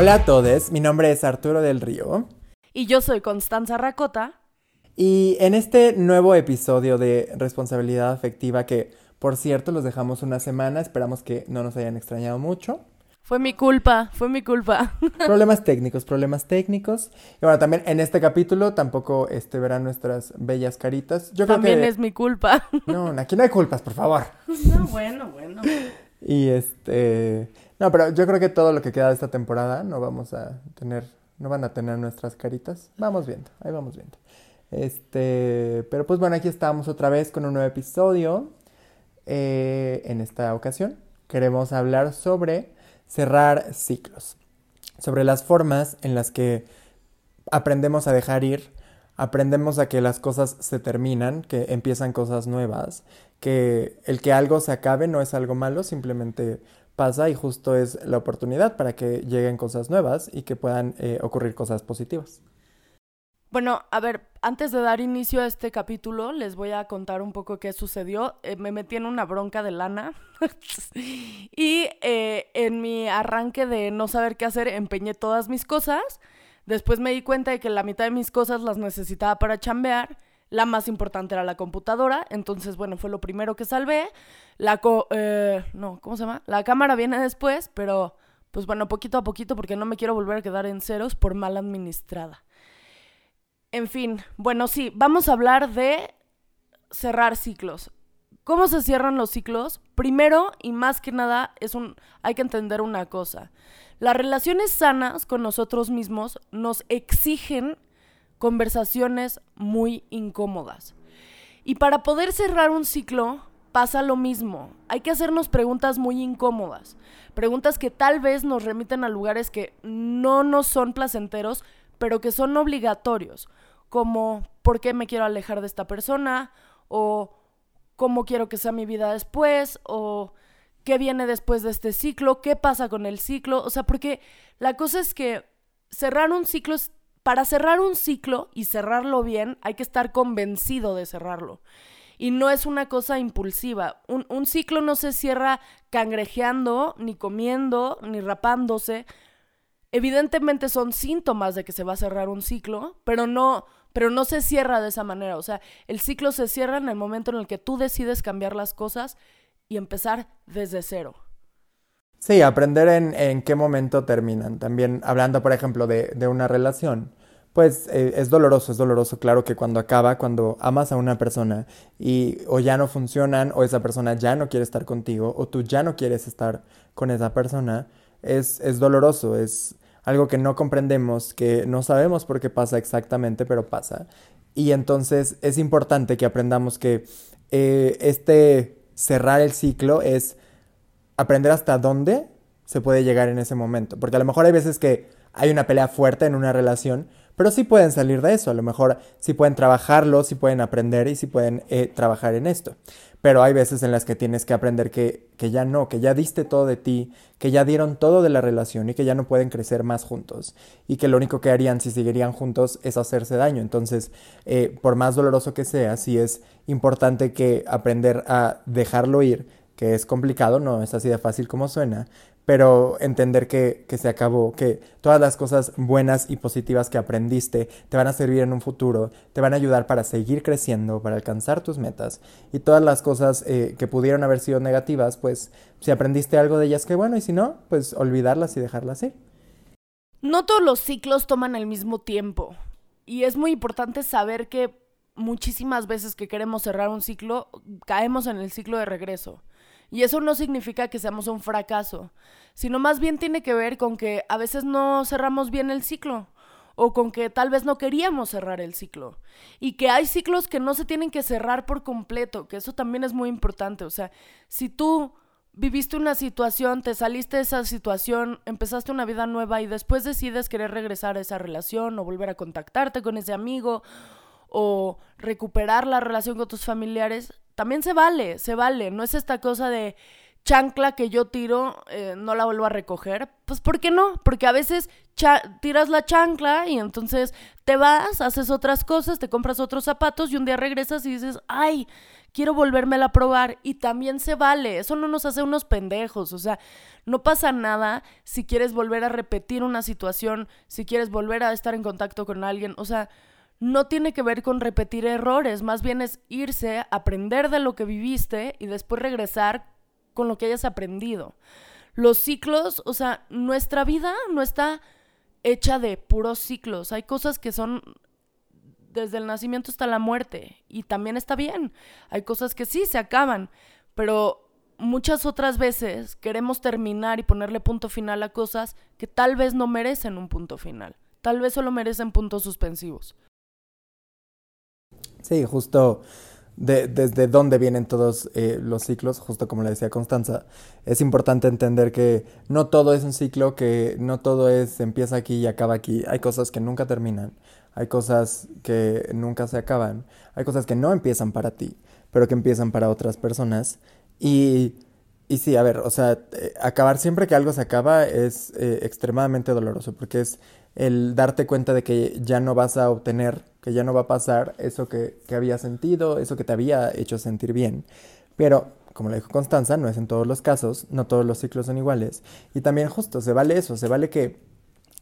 Hola a todos, mi nombre es Arturo del Río. Y yo soy Constanza Racota. Y en este nuevo episodio de Responsabilidad Afectiva, que por cierto los dejamos una semana, esperamos que no nos hayan extrañado mucho. Fue mi culpa, fue mi culpa. Problemas técnicos, problemas técnicos. Y bueno, también en este capítulo tampoco este, verán nuestras bellas caritas. Yo también es mi culpa. No, aquí no hay culpas, por favor. No, bueno, bueno. Y este... No, pero yo creo que todo lo que queda de esta temporada no vamos a tener, no van a tener nuestras caritas. Vamos viendo, ahí vamos viendo. Este, pero pues bueno, aquí estamos otra vez con un nuevo episodio. Eh, en esta ocasión queremos hablar sobre cerrar ciclos, sobre las formas en las que aprendemos a dejar ir, aprendemos a que las cosas se terminan, que empiezan cosas nuevas, que el que algo se acabe no es algo malo, simplemente pasa y justo es la oportunidad para que lleguen cosas nuevas y que puedan eh, ocurrir cosas positivas. Bueno, a ver, antes de dar inicio a este capítulo, les voy a contar un poco qué sucedió. Eh, me metí en una bronca de lana y eh, en mi arranque de no saber qué hacer, empeñé todas mis cosas. Después me di cuenta de que la mitad de mis cosas las necesitaba para chambear. La más importante era la computadora. Entonces, bueno, fue lo primero que salvé. La eh, no, ¿cómo se llama? La cámara viene después, pero pues bueno, poquito a poquito porque no me quiero volver a quedar en ceros por mal administrada. En fin, bueno, sí, vamos a hablar de cerrar ciclos. ¿Cómo se cierran los ciclos? Primero y más que nada es un hay que entender una cosa. Las relaciones sanas con nosotros mismos nos exigen conversaciones muy incómodas. Y para poder cerrar un ciclo pasa lo mismo. Hay que hacernos preguntas muy incómodas, preguntas que tal vez nos remiten a lugares que no nos son placenteros, pero que son obligatorios, como ¿por qué me quiero alejar de esta persona? o ¿cómo quiero que sea mi vida después? o ¿qué viene después de este ciclo? ¿Qué pasa con el ciclo? O sea, porque la cosa es que cerrar un ciclo es para cerrar un ciclo y cerrarlo bien, hay que estar convencido de cerrarlo. Y no es una cosa impulsiva. Un, un, ciclo no se cierra cangrejeando, ni comiendo, ni rapándose. Evidentemente son síntomas de que se va a cerrar un ciclo, pero no, pero no se cierra de esa manera. O sea, el ciclo se cierra en el momento en el que tú decides cambiar las cosas y empezar desde cero. Sí, aprender en, en qué momento terminan. También hablando, por ejemplo, de, de una relación, pues eh, es doloroso, es doloroso, claro que cuando acaba, cuando amas a una persona y o ya no funcionan o esa persona ya no quiere estar contigo o tú ya no quieres estar con esa persona, es, es doloroso, es algo que no comprendemos, que no sabemos por qué pasa exactamente, pero pasa. Y entonces es importante que aprendamos que eh, este cerrar el ciclo es aprender hasta dónde se puede llegar en ese momento. Porque a lo mejor hay veces que hay una pelea fuerte en una relación, pero sí pueden salir de eso. A lo mejor sí pueden trabajarlo, sí pueden aprender y sí pueden eh, trabajar en esto. Pero hay veces en las que tienes que aprender que, que, ya no, que ya diste todo de ti, que ya dieron todo de la relación y que ya no pueden crecer más juntos. Y que lo único que harían si seguirían juntos es hacerse daño. Entonces, eh, por más doloroso que sea, sí es importante que aprender a dejarlo ir, que es complicado, no es así de fácil como suena, pero entender que, se acabó, que todas las cosas buenas y positivas que aprendiste te van a servir en un futuro, te van a ayudar para seguir creciendo, para alcanzar tus metas y todas las cosas eh, que pudieron haber sido negativas, pues si aprendiste algo de ellas, qué bueno, y si no, pues olvidarlas y dejarlas ir. No todos los ciclos toman el mismo tiempo y es muy importante saber que muchísimas veces que queremos cerrar un ciclo, caemos en el ciclo de regreso. Y eso no significa que seamos un fracaso, sino más bien tiene que ver con que a veces no cerramos bien el ciclo o con que tal vez no queríamos cerrar el ciclo. Y que hay ciclos que no se tienen que cerrar por completo, que eso también es muy importante. O sea, si tú viviste una situación, te saliste de esa situación, empezaste una vida nueva y después decides querer regresar a esa relación o volver a contactarte con ese amigo o recuperar la relación con tus familiares, también se vale, se vale. No es esta cosa de chancla que yo tiro eh, no la vuelvo a recoger. Pues ¿por qué no? Porque a veces tiras la chancla y entonces te vas, haces otras cosas, te compras otros zapatos y un día regresas y dices, ay, quiero volvérmela a probar y también se vale, eso no nos hace unos pendejos, o sea, no pasa nada si quieres volver a repetir una situación, si quieres volver a estar en contacto con alguien, o sea, no tiene que ver con repetir errores, más bien es irse, aprender de lo que viviste y después regresar con lo que hayas aprendido. Los ciclos, o sea, nuestra vida no está hecha de puros ciclos, hay cosas que son desde el nacimiento hasta la muerte y también está bien, hay cosas que sí se acaban, pero muchas otras veces queremos terminar y ponerle punto final a cosas que tal vez no merecen un punto final, tal vez solo merecen puntos suspensivos. Sí, justo de, desde dónde vienen todos eh, los ciclos, justo como le decía Constanza, es importante entender que no todo es un ciclo, que no todo es empieza aquí y acaba aquí. Hay cosas que nunca terminan, hay cosas que nunca se acaban, hay cosas que no empiezan para ti, pero que empiezan para otras personas. Y, y sí, a ver, o sea, eh, acabar siempre que algo se acaba es eh, extremadamente doloroso, porque es el darte cuenta de que ya no vas a obtener, que ya no va a pasar eso que, que había sentido, eso que te había hecho sentir bien. Pero, como le dijo Constanza, no es en todos los casos, no todos los ciclos son iguales. Y también justo, se vale eso, se vale que,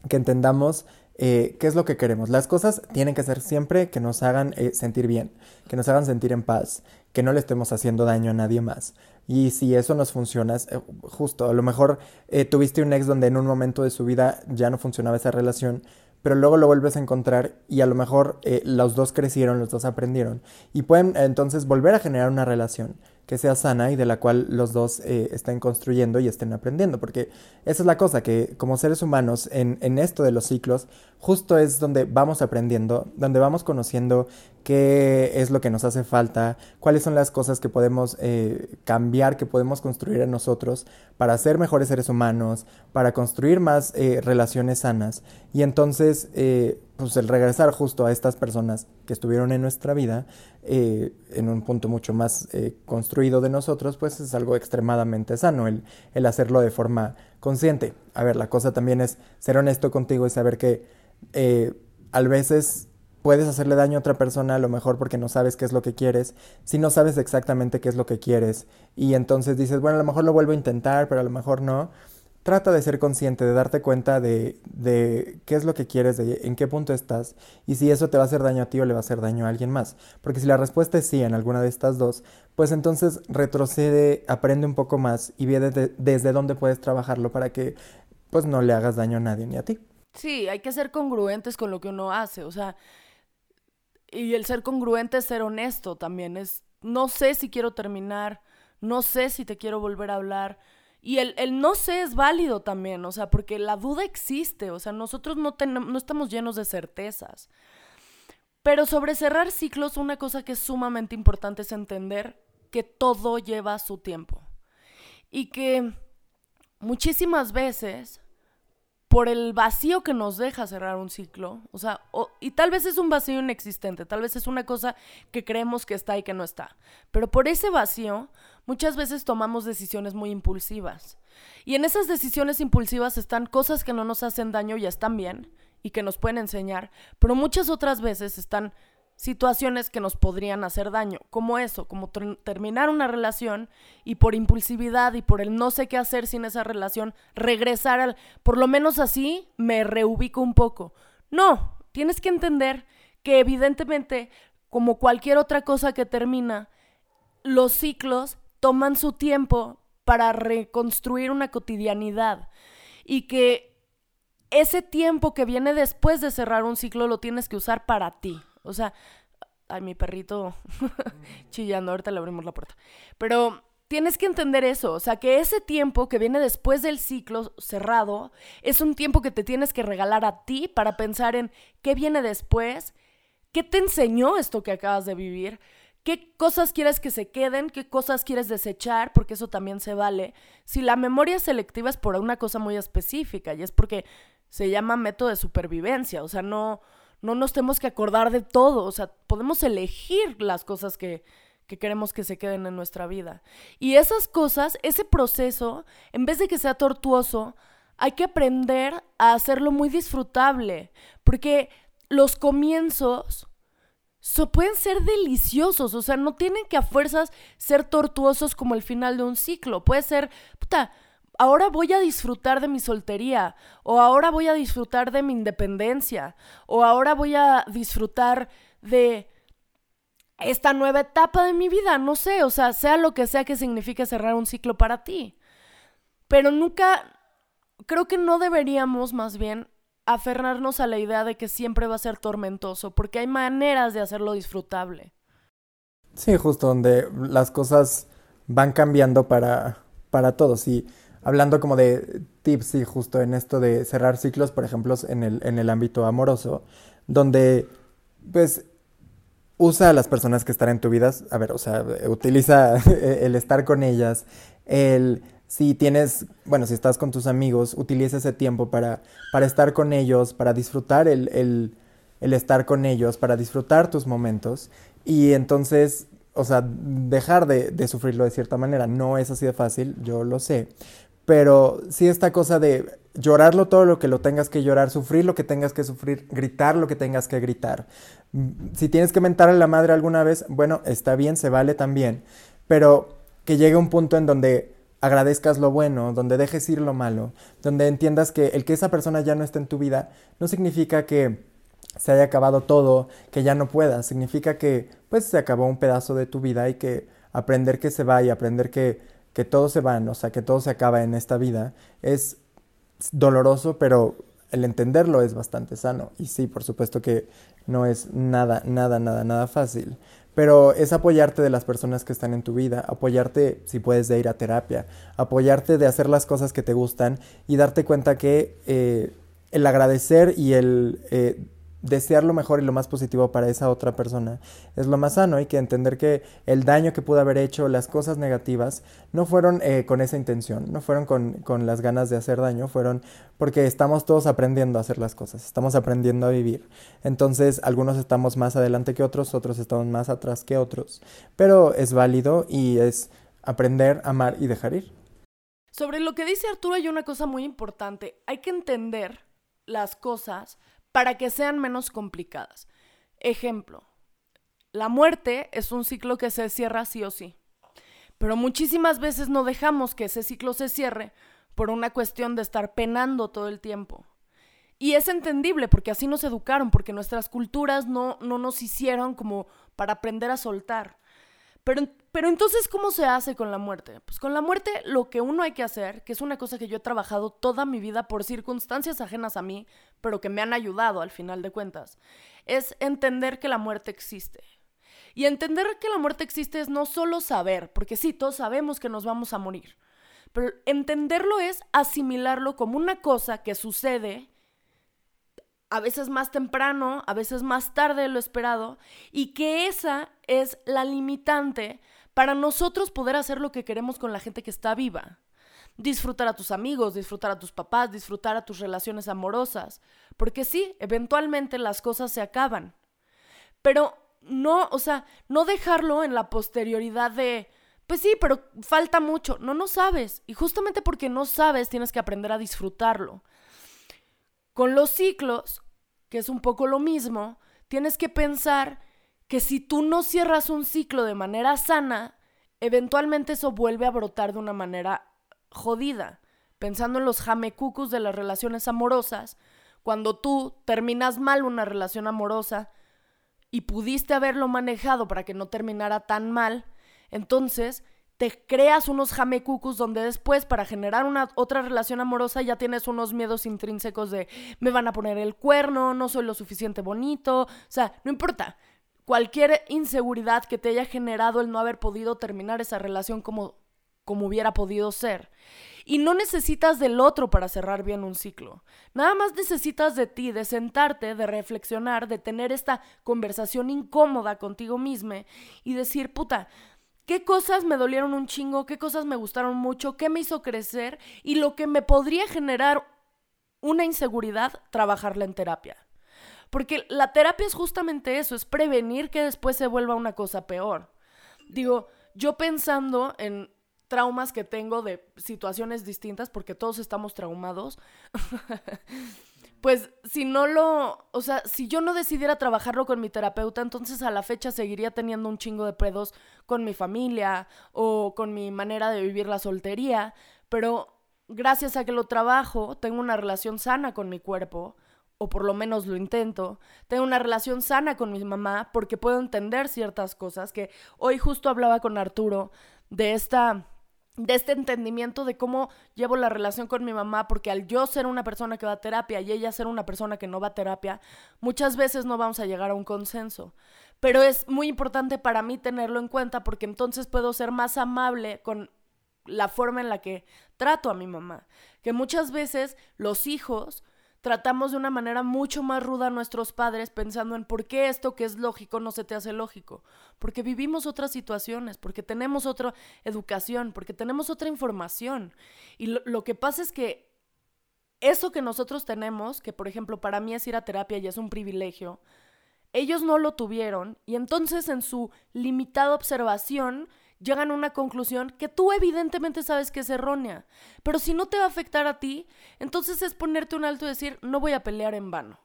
que entendamos eh, qué es lo que queremos. Las cosas tienen que ser siempre que nos hagan eh, sentir bien, que nos hagan sentir en paz, que no le estemos haciendo daño a nadie más. Y si eso nos funciona, eh, justo, a lo mejor eh, tuviste un ex donde en un momento de su vida ya no funcionaba esa relación, pero luego lo vuelves a encontrar y a lo mejor eh, los dos crecieron, los dos aprendieron y pueden entonces volver a generar una relación que sea sana y de la cual los dos eh, estén construyendo y estén aprendiendo. Porque esa es la cosa, que como seres humanos en, en, esto de los ciclos, justo es donde vamos aprendiendo, donde vamos conociendo qué es lo que nos hace falta, cuáles son las cosas que podemos eh, cambiar, que podemos construir en nosotros para ser mejores seres humanos, para construir más eh, relaciones sanas. Y entonces eh, pues el regresar justo a estas personas que estuvieron en nuestra vida en un punto mucho más construido de nosotros, pues es algo extremadamente sano el, el, hacerlo de forma consciente. A ver, la cosa también es ser honesto contigo y saber que a veces puedes hacerle daño a otra persona a lo mejor porque no sabes qué es lo que quieres, si no sabes exactamente qué es lo que quieres y entonces dices, bueno, a lo mejor lo vuelvo a intentar, pero a lo mejor no trata de ser consciente, de darte cuenta de, de, qué es lo que quieres, de en qué punto estás y si eso te va a hacer daño a ti o le va a hacer daño a alguien más. Porque si la respuesta es sí en alguna de estas dos, pues entonces retrocede, aprende un poco más y ve de, desde dónde puedes trabajarlo para que pues no le hagas daño a nadie ni a ti. Sí, hay que ser congruentes con lo que uno hace, o sea, y el ser congruente es ser honesto también, es no sé si quiero terminar, no sé si te quiero volver a hablar, y el, el, no sé es válido también, o sea, porque la duda existe, o sea, nosotros no, tenemos, no estamos llenos de certezas. Pero sobre cerrar ciclos, una cosa que es sumamente importante es entender que todo lleva su tiempo. Y que muchísimas veces, por el vacío que nos deja cerrar un ciclo, o sea, y tal vez es un vacío inexistente, tal vez es una cosa que creemos que está y que no está, pero por ese vacío muchas veces tomamos decisiones muy impulsivas. Y en esas decisiones impulsivas están cosas que no nos hacen daño y están bien y que nos pueden enseñar, pero muchas otras veces están situaciones que nos podrían hacer daño, como eso, como terminar una relación y por impulsividad y por el no sé qué hacer sin esa relación, regresar al, por lo menos así me reubico un poco. No, tienes que entender que evidentemente, como cualquier otra cosa que termina, los ciclos toman su tiempo para reconstruir una cotidianidad y que ese tiempo que viene después de cerrar un ciclo lo tienes que usar para ti. O sea, ay, mi perrito chillando, ahorita le abrimos la puerta. Pero tienes que entender eso, o sea, que ese tiempo que viene después del ciclo cerrado es un tiempo que te tienes que regalar a ti para pensar en qué viene después, qué te enseñó esto que acabas de vivir, qué cosas quieres que se queden, qué cosas quieres desechar, porque eso también se vale. Si la memoria selectiva es por una cosa muy específica y es porque se llama método de supervivencia, o sea, no, no nos tenemos que acordar de todo, o sea, podemos elegir las cosas que, que queremos que se queden en nuestra vida. Y esas cosas, ese proceso, en vez de que sea tortuoso, hay que aprender a hacerlo muy disfrutable, porque los comienzos pueden ser deliciosos, o sea, no tienen que a fuerzas ser tortuosos como el final de un ciclo. Puede ser, puta, ahora voy a disfrutar de mi soltería, o ahora voy a disfrutar de mi independencia, o ahora voy a disfrutar de esta nueva etapa de mi vida, no sé, o sea, sea lo que sea que signifique cerrar un ciclo para ti. Pero nunca, creo que no deberíamos más bien aferrarnos a la idea de que siempre va a ser tormentoso, porque hay maneras de hacerlo disfrutable. Sí, justo donde las cosas van cambiando para, para todos. Y hablando como de tips y justo en esto de cerrar ciclos, por ejemplo, en el, en el ámbito amoroso, donde pues usa a las personas que están en tu vida, a ver, o sea, utiliza el estar con ellas, el si tienes, bueno, si estás con tus amigos, utiliza ese tiempo para, para estar con ellos, para disfrutar el, el, el, estar con ellos, para disfrutar tus momentos y entonces, o sea, dejar de, de sufrirlo de cierta manera. No es así de fácil, yo lo sé, pero sí esta cosa de llorarlo todo lo que lo tengas que llorar, sufrir lo que tengas que sufrir, gritar lo que tengas que gritar. Si tienes que mentar a la madre alguna vez, bueno, está bien, se vale también, pero que llegue un punto en donde agradezcas lo bueno, donde dejes ir lo malo, donde entiendas que el que esa persona ya no esté en tu vida no significa que se haya acabado todo, que ya no puedas, significa que pues se acabó un pedazo de tu vida y que aprender que se va y aprender que, que todo se va, o sea, que todo se acaba en esta vida, es doloroso, pero el entenderlo es bastante sano. Y sí, por supuesto que no es nada, nada, nada, nada fácil pero es apoyarte de las personas que están en tu vida, apoyarte si puedes de ir a terapia, apoyarte de hacer las cosas que te gustan y darte cuenta que eh, el agradecer y el eh, desear lo mejor y lo más positivo para esa otra persona es lo más sano. Hay que entender que el daño que pudo haber hecho, las cosas negativas, no fueron eh, con esa intención, no fueron con, con, las ganas de hacer daño, fueron porque estamos todos aprendiendo a hacer las cosas, estamos aprendiendo a vivir. Entonces, algunos estamos más adelante que otros, otros estamos más atrás que otros, pero es válido y es aprender, amar y dejar ir. Sobre lo que dice Arturo hay una cosa muy importante, hay que entender las cosas para que sean menos complicadas. Ejemplo, la muerte es un ciclo que se cierra sí o sí, pero muchísimas veces no dejamos que ese ciclo se cierre por una cuestión de estar penando todo el tiempo. Y es entendible porque así nos educaron, porque nuestras culturas no, no nos hicieron como para aprender a soltar. Pero, pero entonces, ¿cómo se hace con la muerte? Pues con la muerte lo que uno hay que hacer, que es una cosa que yo he trabajado toda mi vida por circunstancias ajenas a mí, pero que me han ayudado al final de cuentas, es entender que la muerte existe. Y entender que la muerte existe es no solo saber, porque sí, todos sabemos que nos vamos a morir, pero entenderlo es asimilarlo como una cosa que sucede a veces más temprano, a veces más tarde de lo esperado, y que esa es la limitante para nosotros poder hacer lo que queremos con la gente que está viva. Disfrutar a tus amigos, disfrutar a tus papás, disfrutar a tus relaciones amorosas, porque sí, eventualmente las cosas se acaban. Pero no, o sea, no dejarlo en la posterioridad de, pues sí, pero falta mucho. No, no sabes. Y justamente porque no sabes, tienes que aprender a disfrutarlo. Con los ciclos, que es un poco lo mismo, tienes que pensar que si tú no cierras un ciclo de manera sana, eventualmente eso vuelve a brotar de una manera jodida. Pensando en los jamecucus de las relaciones amorosas, cuando tú terminas mal una relación amorosa y pudiste haberlo manejado para que no terminara tan mal, entonces te creas unos jamecucus donde después para generar una otra relación amorosa ya tienes unos miedos intrínsecos de me van a poner el cuerno, no soy lo suficiente bonito, o sea, no importa. Cualquier inseguridad que te haya generado el no haber podido terminar esa relación como como hubiera podido ser. Y no necesitas del otro para cerrar bien un ciclo. Nada más necesitas de ti, de sentarte, de reflexionar, de tener esta conversación incómoda contigo misma y decir, puta, qué cosas me dolieron un chingo, qué cosas me gustaron mucho, qué me hizo crecer y lo que me podría generar una inseguridad, trabajarla en terapia. Porque la terapia es justamente eso, es prevenir que después se vuelva una cosa peor. digo, yo pensando en traumas que tengo de situaciones distintas, porque todos estamos traumados, pues si no lo, o sea, si yo no decidiera trabajarlo con mi terapeuta, entonces a la fecha seguiría teniendo un chingo de pedos con mi familia o con mi manera de vivir la soltería, pero gracias a que lo trabajo, tengo una relación sana con mi cuerpo, o por lo menos lo intento, tengo una relación sana con mi mamá porque puedo entender ciertas cosas que hoy justo hablaba con Arturo de esta de este entendimiento de cómo llevo la relación con mi mamá, porque al yo ser una persona que va a terapia y ella ser una persona que no va a terapia, muchas veces no vamos a llegar a un consenso. Pero es muy importante para mí tenerlo en cuenta porque entonces puedo ser más amable con la forma en la que trato a mi mamá. Que muchas veces los hijos tratamos de una manera mucho más ruda a nuestros padres pensando en por qué esto que es lógico no se te hace lógico. Porque vivimos otras situaciones, porque tenemos otra educación, porque tenemos otra información. Y lo, que pasa es que eso que nosotros tenemos, que por ejemplo para mí es ir a terapia y es un privilegio, ellos no lo tuvieron y entonces en su limitada observación llegan a una conclusión que tú evidentemente sabes que es errónea. Pero si no te va a afectar a ti, entonces es ponerte un alto y decir, no voy a pelear en vano.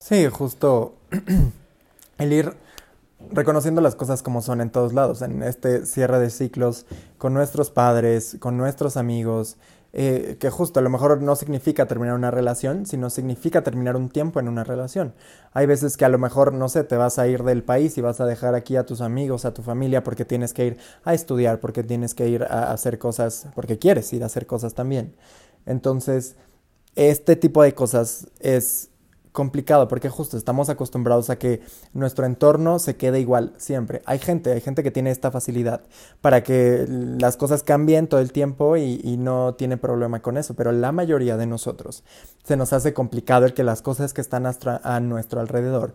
Sí, justo el ir reconociendo las cosas como son en todos lados, en este cierre de ciclos, con nuestros padres, con nuestros amigos, eh, que justo a lo mejor no significa terminar una relación, sino significa terminar un tiempo en una relación. Hay veces que a lo mejor, no sé, te vas a ir del país y vas a dejar aquí a tus amigos, a tu familia, porque tienes que ir a estudiar, porque tienes que ir a hacer cosas, porque quieres ir a hacer cosas también. Entonces, este tipo de cosas es complicado porque justo estamos acostumbrados a que nuestro entorno se quede igual siempre. Hay gente, hay gente que tiene esta facilidad para que las cosas cambien todo el tiempo y, no tiene problema con eso, pero la mayoría de nosotros se nos hace complicado el que las cosas que están a, nuestro alrededor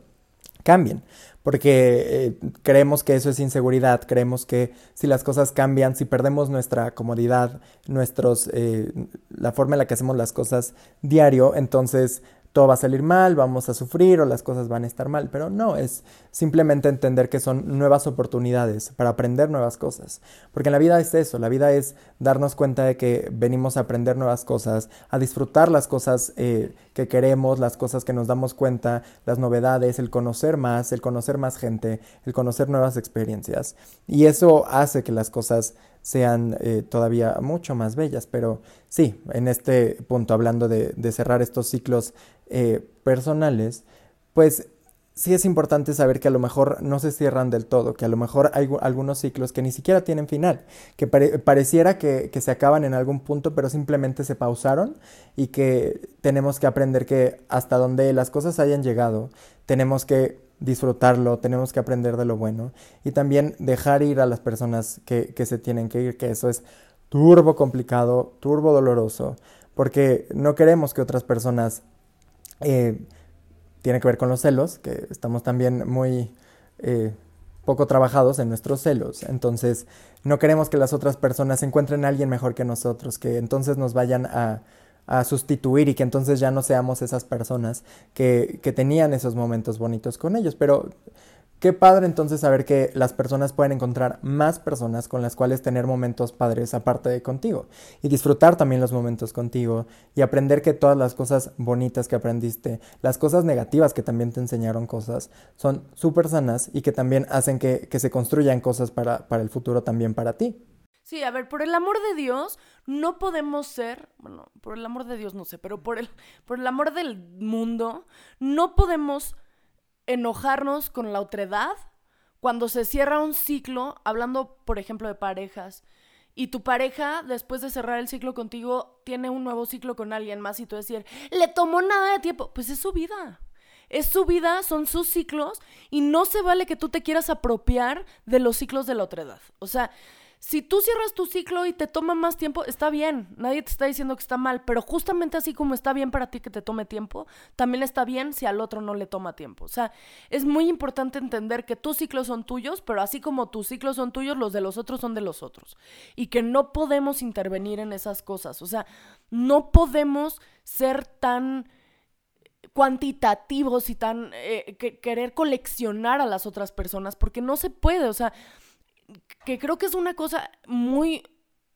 cambien, porque eh, creemos que eso es inseguridad, creemos que si las cosas cambian, si perdemos nuestra comodidad, nuestros, eh, la forma en la que hacemos las cosas diario, entonces todo va a salir mal, vamos a sufrir o las cosas van a estar mal, pero no, es simplemente entender que son nuevas oportunidades para aprender nuevas cosas, porque la vida es eso, la vida es darnos cuenta de que venimos a aprender nuevas cosas, a disfrutar las cosas eh, que queremos, las cosas que nos damos cuenta, las novedades, el conocer más, el conocer más gente, el conocer nuevas experiencias, y eso hace que las cosas sean eh, todavía mucho más bellas. Pero sí, en este punto, hablando de, cerrar estos ciclos eh, personales, pues sí es importante saber que a lo mejor no se cierran del todo, que a lo mejor hay algunos ciclos que ni siquiera tienen final, que pareciera que, que, se acaban en algún punto, pero simplemente se pausaron y que tenemos que aprender que hasta donde las cosas hayan llegado, tenemos que disfrutarlo, tenemos que aprender de lo bueno y también dejar ir a las personas que, se tienen que ir, que eso es turbo complicado, turbo doloroso, porque no queremos que otras personas, eh, tiene que ver con los celos, que estamos también muy eh, poco trabajados en nuestros celos, entonces no queremos que las otras personas encuentren a alguien mejor que nosotros, que entonces nos vayan a a sustituir y que entonces ya no seamos esas personas que, que tenían esos momentos bonitos con ellos. Pero Qué padre entonces saber que las personas pueden encontrar más personas con las cuales tener momentos padres aparte de contigo y disfrutar también los momentos contigo y aprender que todas las cosas bonitas que aprendiste, las cosas negativas que también te enseñaron cosas, son súper sanas y que también hacen que, que se construyan cosas para, para el futuro también para ti. Sí, a ver, por el amor de Dios, no podemos ser, bueno, por el amor de Dios no sé, pero por el, por el amor del mundo, no podemos enojarnos con la otredad cuando se cierra un ciclo, hablando, por ejemplo, de parejas, y tu pareja, después de cerrar el ciclo contigo, tiene un nuevo ciclo con alguien más y tú decir, le tomó nada de tiempo, pues es su vida. Es su vida, son sus ciclos y no se vale que tú te quieras apropiar de los ciclos de la otredad. O sea, si tú cierras tu ciclo y te toma más tiempo, está bien, nadie te está diciendo que está mal, pero justamente así como está bien para ti que te tome tiempo, también está bien si al otro no le toma tiempo. O sea, es muy importante entender que tus ciclos son tuyos, pero así como tus ciclos son tuyos, los de los otros son de los otros. Y que no podemos intervenir en esas cosas. O sea, no podemos ser tan cuantitativos y tan eh, que querer coleccionar a las otras personas, porque no se puede, o sea, que creo que es una cosa muy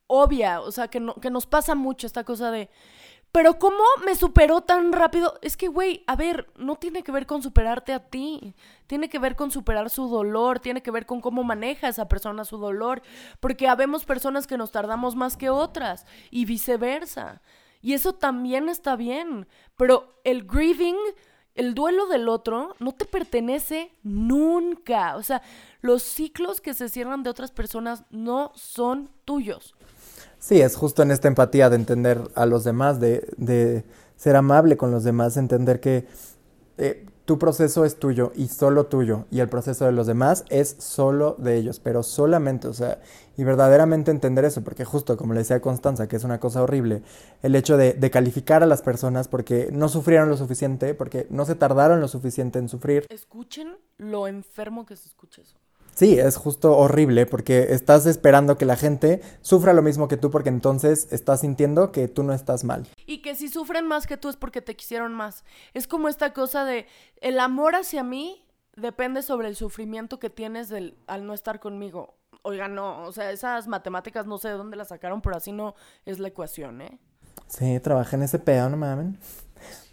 obvia, o sea, que, no, que nos pasa mucho esta cosa de, pero ¿cómo me superó tan rápido? Es que, güey, a ver, no tiene que ver con superarte a ti, tiene que ver con superar su dolor, tiene que ver con cómo maneja esa persona su dolor, porque habemos personas que nos tardamos más que otras y viceversa. Y eso también está bien, pero el grieving, el duelo del otro, no te pertenece nunca. O sea, los ciclos que se cierran de otras personas no son tuyos. Sí, es justo en esta empatía de entender a los demás, de, de ser amable con los demás, entender que eh, tu proceso es tuyo y solo tuyo, y el proceso de los demás es solo de ellos, pero solamente, o sea, y verdaderamente entender eso, porque justo como le decía Constanza, que es una cosa horrible, el hecho de, de calificar a las personas porque no sufrieron lo suficiente, porque no se tardaron lo suficiente en sufrir. Escuchen lo enfermo que se escucha eso. Sí, es justo horrible porque estás esperando que la gente sufra lo mismo que tú porque entonces estás sintiendo que tú no estás mal. Y que si sufren más que tú es porque te quisieron más. Es como esta cosa de el amor hacia mí depende sobre el sufrimiento que tienes del, al no estar conmigo. Oiga, no, o sea, esas matemáticas no sé de dónde las sacaron, pero así no es la ecuación, ¿eh? Sí, trabajé en ese pedo, no mames.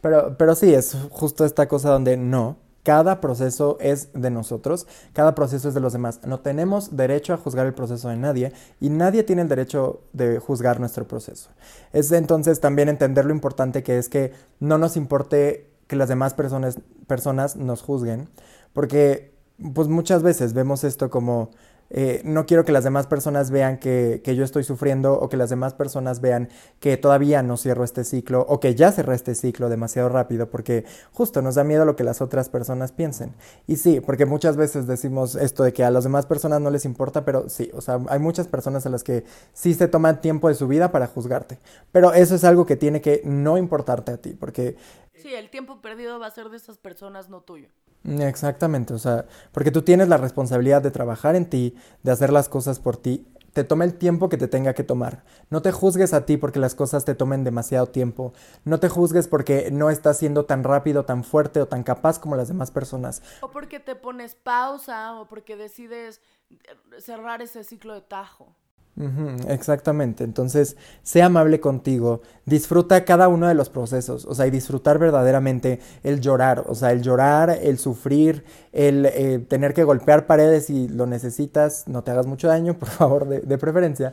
Pero, pero sí, es justo esta cosa donde no, cada proceso es de nosotros, cada proceso es de los demás. No tenemos derecho a juzgar el proceso de nadie y nadie tiene el derecho de juzgar nuestro proceso. Es entonces también entender lo importante que es que no nos importe que las demás personas, personas nos juzguen, porque pues muchas veces vemos esto como eh, no quiero que las demás personas vean que, que, yo estoy sufriendo o que las demás personas vean que todavía no cierro este ciclo o que ya cerré este ciclo demasiado rápido porque justo nos da miedo lo que las otras personas piensen. Y sí, porque muchas veces decimos esto de que a las demás personas no les importa, pero sí, o sea, hay muchas personas a las que sí se toman tiempo de su vida para juzgarte. Pero eso es algo que tiene que no importarte a ti porque... Sí, el tiempo perdido va a ser de esas personas, no tuyo. Exactamente, o sea, porque tú tienes la responsabilidad de trabajar en ti, de hacer las cosas por ti, te toma el tiempo que te tenga que tomar. No te juzgues a ti porque las cosas te tomen demasiado tiempo. No te juzgues porque no estás siendo tan rápido, tan fuerte o tan capaz como las demás personas. O porque te pones pausa o porque decides cerrar ese ciclo de tajo exactamente. Entonces, sea amable contigo, disfruta cada uno de los procesos, o sea, y disfrutar verdaderamente el llorar, o sea, el llorar, el sufrir, el eh, tener que golpear paredes si lo necesitas, no te hagas mucho daño, por favor, de, de preferencia.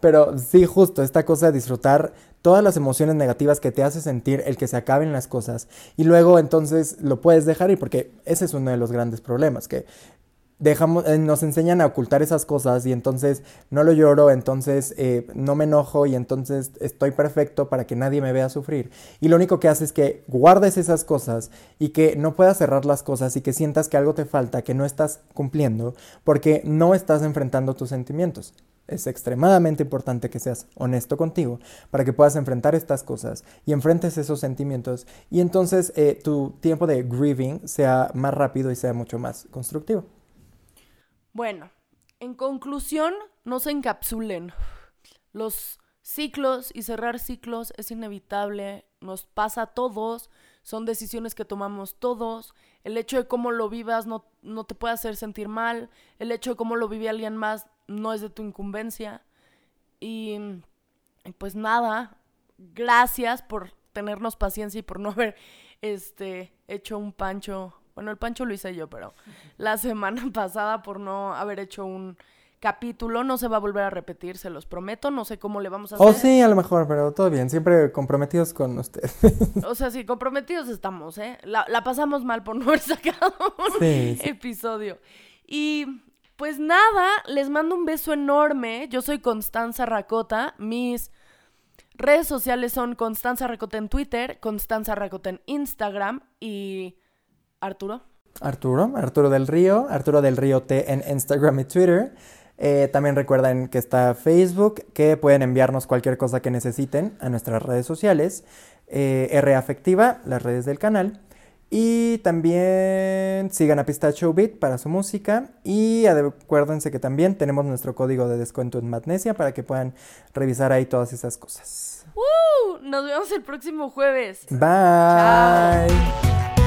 Pero sí, justo, esta cosa de disfrutar todas las emociones negativas que te hace sentir el que se acaben las cosas y luego entonces lo puedes dejar ir porque ese es uno de los grandes problemas que dejamos, eh, nos enseñan a ocultar esas cosas y entonces no lo lloro, entonces eh, no me enojo y entonces estoy perfecto para que nadie me vea sufrir. Y lo único que hace es que guardes esas cosas y que no puedas cerrar las cosas y que sientas que algo te falta, que no estás cumpliendo, porque no estás enfrentando tus sentimientos. Es extremadamente importante que seas honesto contigo para que puedas enfrentar estas cosas y enfrentes esos sentimientos y entonces eh, tu tiempo de grieving sea más rápido y sea mucho más constructivo. Bueno, en conclusión, no se encapsulen. Los ciclos y cerrar ciclos es inevitable, nos pasa a todos, son decisiones que tomamos todos. El hecho de cómo lo vivas no, no te puede hacer sentir mal, el hecho de cómo lo vive alguien más no es de tu incumbencia. Y, pues nada, gracias por tenernos paciencia y por no haber este, hecho un pancho bueno, el pancho lo hice yo, pero la semana pasada por no haber hecho un capítulo no se va a volver a repetir, se los prometo. No sé cómo le vamos a oh, hacer. Oh, sí, a lo mejor, pero todo bien. Siempre comprometidos con usted. o sea, sí, comprometidos estamos, ¿eh? La, pasamos mal por no haber sacado un episodio. Y pues nada, les mando un beso enorme. Yo soy Constanza Racota. Mis redes sociales son Constanza Racota en Twitter, Constanza Racota en Instagram y Arturo. Arturo, Arturo del Río, Arturo del Río T en Instagram y Twitter. Eh, también recuerden que está Facebook, que pueden enviarnos cualquier cosa que necesiten a nuestras redes sociales. Eh, R Afectiva, las redes del canal. Y también sigan a Pistacho Beat para su música. Y acuérdense que también tenemos nuestro código de descuento en Magnesia para que puedan revisar ahí todas esas cosas. ¡Uh! Nos vemos el próximo jueves. Bye.